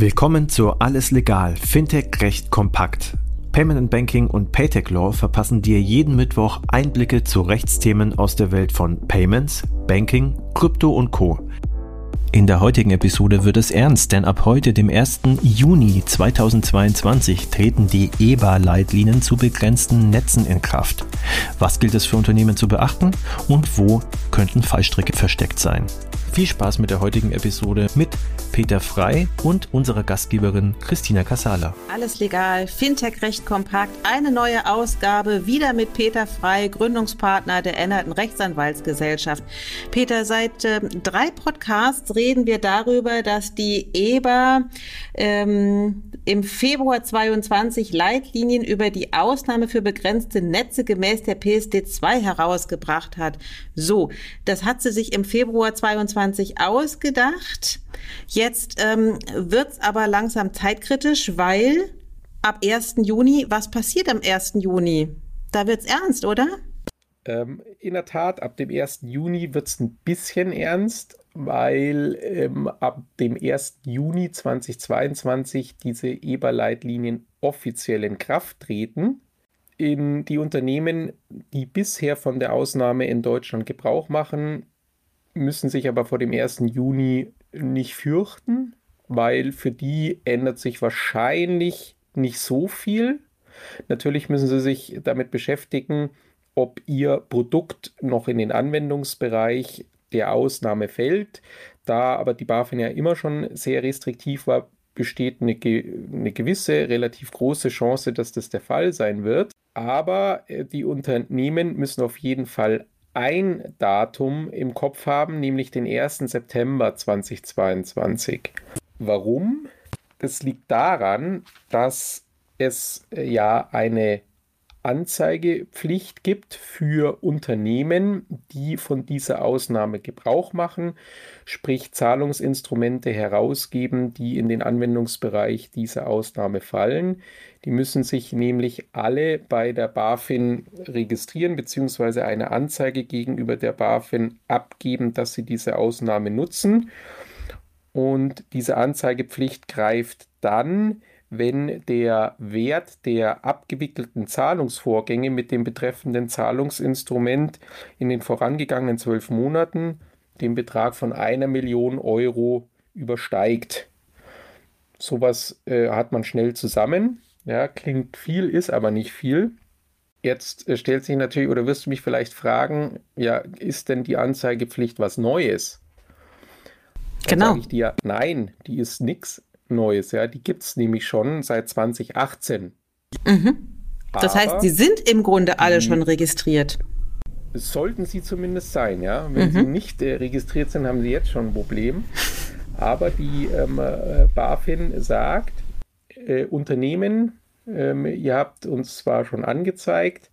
Willkommen zu Alles Legal, Fintech Recht kompakt. Payment and Banking und Paytech Law verpassen dir jeden Mittwoch Einblicke zu Rechtsthemen aus der Welt von Payments, Banking, Krypto und Co. In der heutigen Episode wird es ernst, denn ab heute, dem 1. Juni 2022, treten die EBA-Leitlinien zu begrenzten Netzen in Kraft. Was gilt es für Unternehmen zu beachten und wo könnten Fallstricke versteckt sein? Viel Spaß mit der heutigen Episode mit Peter Frei und unserer Gastgeberin Christina Casala. Alles legal, Fintech recht kompakt, eine neue Ausgabe, wieder mit Peter Frei, Gründungspartner der Änderten Rechtsanwaltsgesellschaft. Peter, seit äh, drei Podcasts reden wir darüber, dass die EBA ähm, im Februar 22 Leitlinien über die Ausnahme für begrenzte Netze gemäß der PSD 2 herausgebracht hat. So, das hat sie sich im Februar 22 ausgedacht. Jetzt ähm, wird's aber langsam zeitkritisch, weil ab 1. Juni, was passiert am 1. Juni? Da wird's ernst, oder? Ähm, in der Tat, ab dem 1. Juni wird es ein bisschen ernst weil ähm, ab dem 1. Juni 2022 diese EBA-Leitlinien offiziell in Kraft treten. In die Unternehmen, die bisher von der Ausnahme in Deutschland Gebrauch machen, müssen sich aber vor dem 1. Juni nicht fürchten, weil für die ändert sich wahrscheinlich nicht so viel. Natürlich müssen sie sich damit beschäftigen, ob ihr Produkt noch in den Anwendungsbereich der Ausnahme fällt. Da aber die BaFin ja immer schon sehr restriktiv war, besteht eine, eine gewisse, relativ große Chance, dass das der Fall sein wird. Aber äh, die Unternehmen müssen auf jeden Fall ein Datum im Kopf haben, nämlich den 1. September 2022. Warum? Das liegt daran, dass es äh, ja eine Anzeigepflicht gibt für Unternehmen, die von dieser Ausnahme Gebrauch machen, sprich Zahlungsinstrumente herausgeben, die in den Anwendungsbereich dieser Ausnahme fallen. Die müssen sich nämlich alle bei der BaFin registrieren bzw. eine Anzeige gegenüber der BaFin abgeben, dass sie diese Ausnahme nutzen. Und diese Anzeigepflicht greift dann, wenn der Wert der abgewickelten Zahlungsvorgänge mit dem betreffenden Zahlungsinstrument in den vorangegangenen zwölf Monaten den Betrag von einer Million Euro übersteigt. Sowas äh, hat man schnell zusammen. Ja, klingt viel, ist aber nicht viel. Jetzt äh, stellt sich natürlich, oder wirst du mich vielleicht fragen, ja, ist denn die Anzeigepflicht was Neues? Dann genau. Ich dir, nein, die ist nichts Neues. Ja, die gibt es nämlich schon seit 2018. Mhm. Das Aber heißt, sie sind im Grunde alle schon registriert. Sollten sie zumindest sein, ja. Wenn mhm. sie nicht äh, registriert sind, haben sie jetzt schon ein Problem. Aber die ähm, äh, BaFin sagt, äh, Unternehmen, ähm, ihr habt uns zwar schon angezeigt,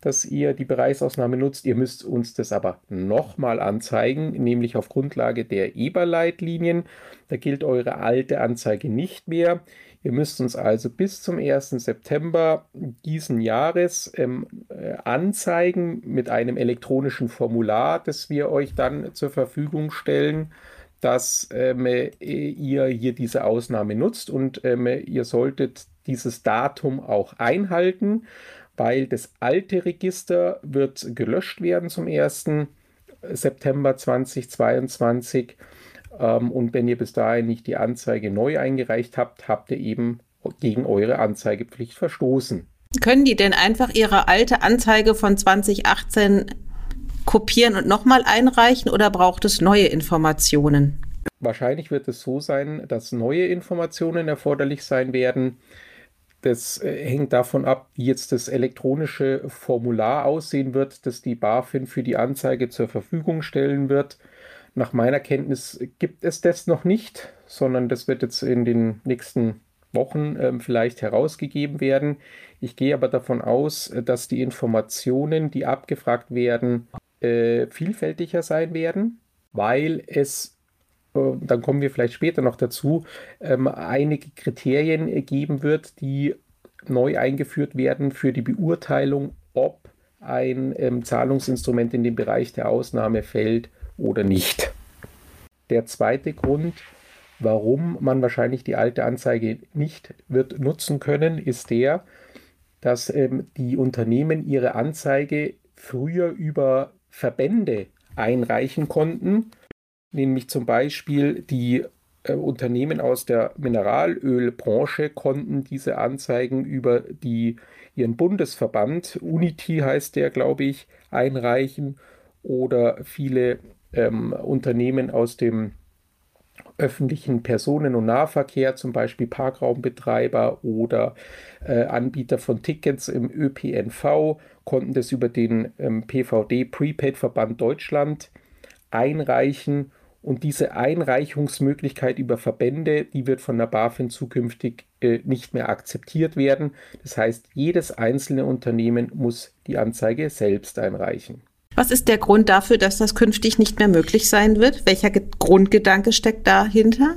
dass ihr die Bereichsausnahme nutzt. Ihr müsst uns das aber nochmal anzeigen, nämlich auf Grundlage der EBA-Leitlinien. Da gilt eure alte Anzeige nicht mehr. Ihr müsst uns also bis zum 1. September diesen Jahres ähm, äh, anzeigen mit einem elektronischen Formular, das wir euch dann zur Verfügung stellen, dass ähm, äh, ihr hier diese Ausnahme nutzt und ähm, ihr solltet dieses Datum auch einhalten weil das alte Register wird gelöscht werden zum 1. September 2022. Ähm, und wenn ihr bis dahin nicht die Anzeige neu eingereicht habt, habt ihr eben gegen eure Anzeigepflicht verstoßen. Können die denn einfach ihre alte Anzeige von 2018 kopieren und nochmal einreichen oder braucht es neue Informationen? Wahrscheinlich wird es so sein, dass neue Informationen erforderlich sein werden. Das äh, hängt davon ab, wie jetzt das elektronische Formular aussehen wird, das die BaFin für die Anzeige zur Verfügung stellen wird. Nach meiner Kenntnis gibt es das noch nicht, sondern das wird jetzt in den nächsten Wochen äh, vielleicht herausgegeben werden. Ich gehe aber davon aus, dass die Informationen, die abgefragt werden, äh, vielfältiger sein werden, weil es äh, dann kommen wir vielleicht später noch dazu, ähm, einige Kriterien geben wird, die neu eingeführt werden für die Beurteilung, ob ein ähm, Zahlungsinstrument in den Bereich der Ausnahme fällt oder nicht. Der zweite Grund, Warum man wahrscheinlich die alte Anzeige nicht wird nutzen können, ist der, dass ähm, die Unternehmen ihre Anzeige früher über Verbände einreichen konnten, nämlich zum Beispiel die äh, Unternehmen aus der Mineralölbranche konnten diese Anzeigen über die, ihren Bundesverband, Unity heißt der, glaube ich, einreichen oder viele ähm, Unternehmen aus dem öffentlichen Personen- und Nahverkehr, zum Beispiel Parkraumbetreiber oder äh, Anbieter von Tickets im ÖPNV, konnten das über den ähm, PVD Prepaid Verband Deutschland einreichen. Und diese Einreichungsmöglichkeit über Verbände, die wird von der BaFin zukünftig äh, nicht mehr akzeptiert werden. Das heißt, jedes einzelne Unternehmen muss die Anzeige selbst einreichen. Was ist der Grund dafür, dass das künftig nicht mehr möglich sein wird? Welcher Grundgedanke steckt dahinter?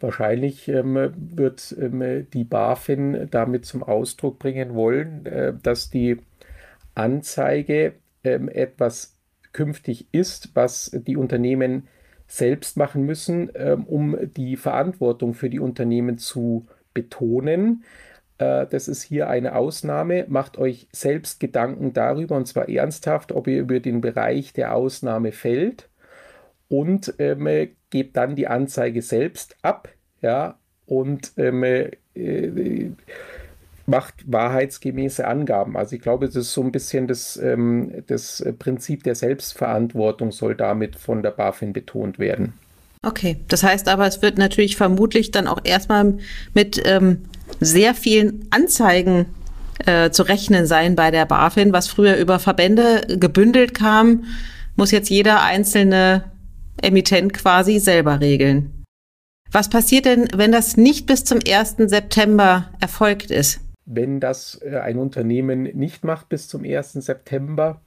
Wahrscheinlich ähm, wird ähm, die BaFin damit zum Ausdruck bringen wollen, äh, dass die Anzeige ähm, etwas künftig ist, was die Unternehmen selbst machen müssen, ähm, um die Verantwortung für die Unternehmen zu betonen. Äh, das ist hier eine Ausnahme. Macht euch selbst Gedanken darüber, und zwar ernsthaft, ob ihr über den Bereich der Ausnahme fällt und ähm, gebt dann die Anzeige selbst ab, ja, und ähm, äh, macht wahrheitsgemäße Angaben. Also ich glaube, das ist so ein bisschen das, ähm, das Prinzip der Selbstverantwortung soll damit von der BaFin betont werden. Okay, das heißt aber, es wird natürlich vermutlich dann auch erstmal mit ähm, sehr vielen Anzeigen äh, zu rechnen sein bei der BaFin, was früher über Verbände gebündelt kam, muss jetzt jeder einzelne Emittent quasi selber regeln. Was passiert denn, wenn das nicht bis zum 1. September erfolgt ist? Wenn das äh, ein Unternehmen nicht macht bis zum 1. September,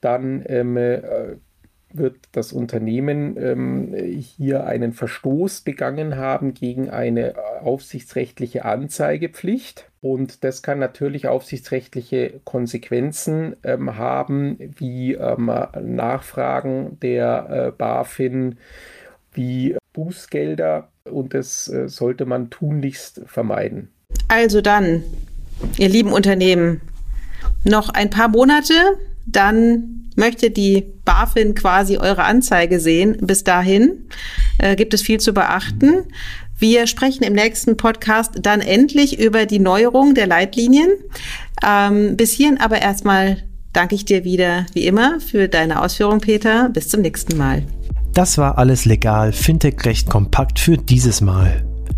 dann ähm, äh, wird das Unternehmen ähm, hier einen Verstoß begangen haben gegen eine aufsichtsrechtliche Anzeigepflicht. Und das kann natürlich aufsichtsrechtliche Konsequenzen ähm, haben, wie ähm, Nachfragen der äh, BaFin, wie Bußgelder. Und das äh, sollte man tunlichst vermeiden. Also dann, ihr lieben Unternehmen, noch ein paar Monate, dann möchte die BaFin quasi eure Anzeige sehen. Bis dahin äh, gibt es viel zu beachten. Wir sprechen im nächsten Podcast dann endlich über die Neuerung der Leitlinien. Ähm, bis hierhin aber erstmal danke ich dir wieder, wie immer, für deine Ausführung, Peter. Bis zum nächsten Mal. Das war alles legal, Fintech recht kompakt für dieses Mal.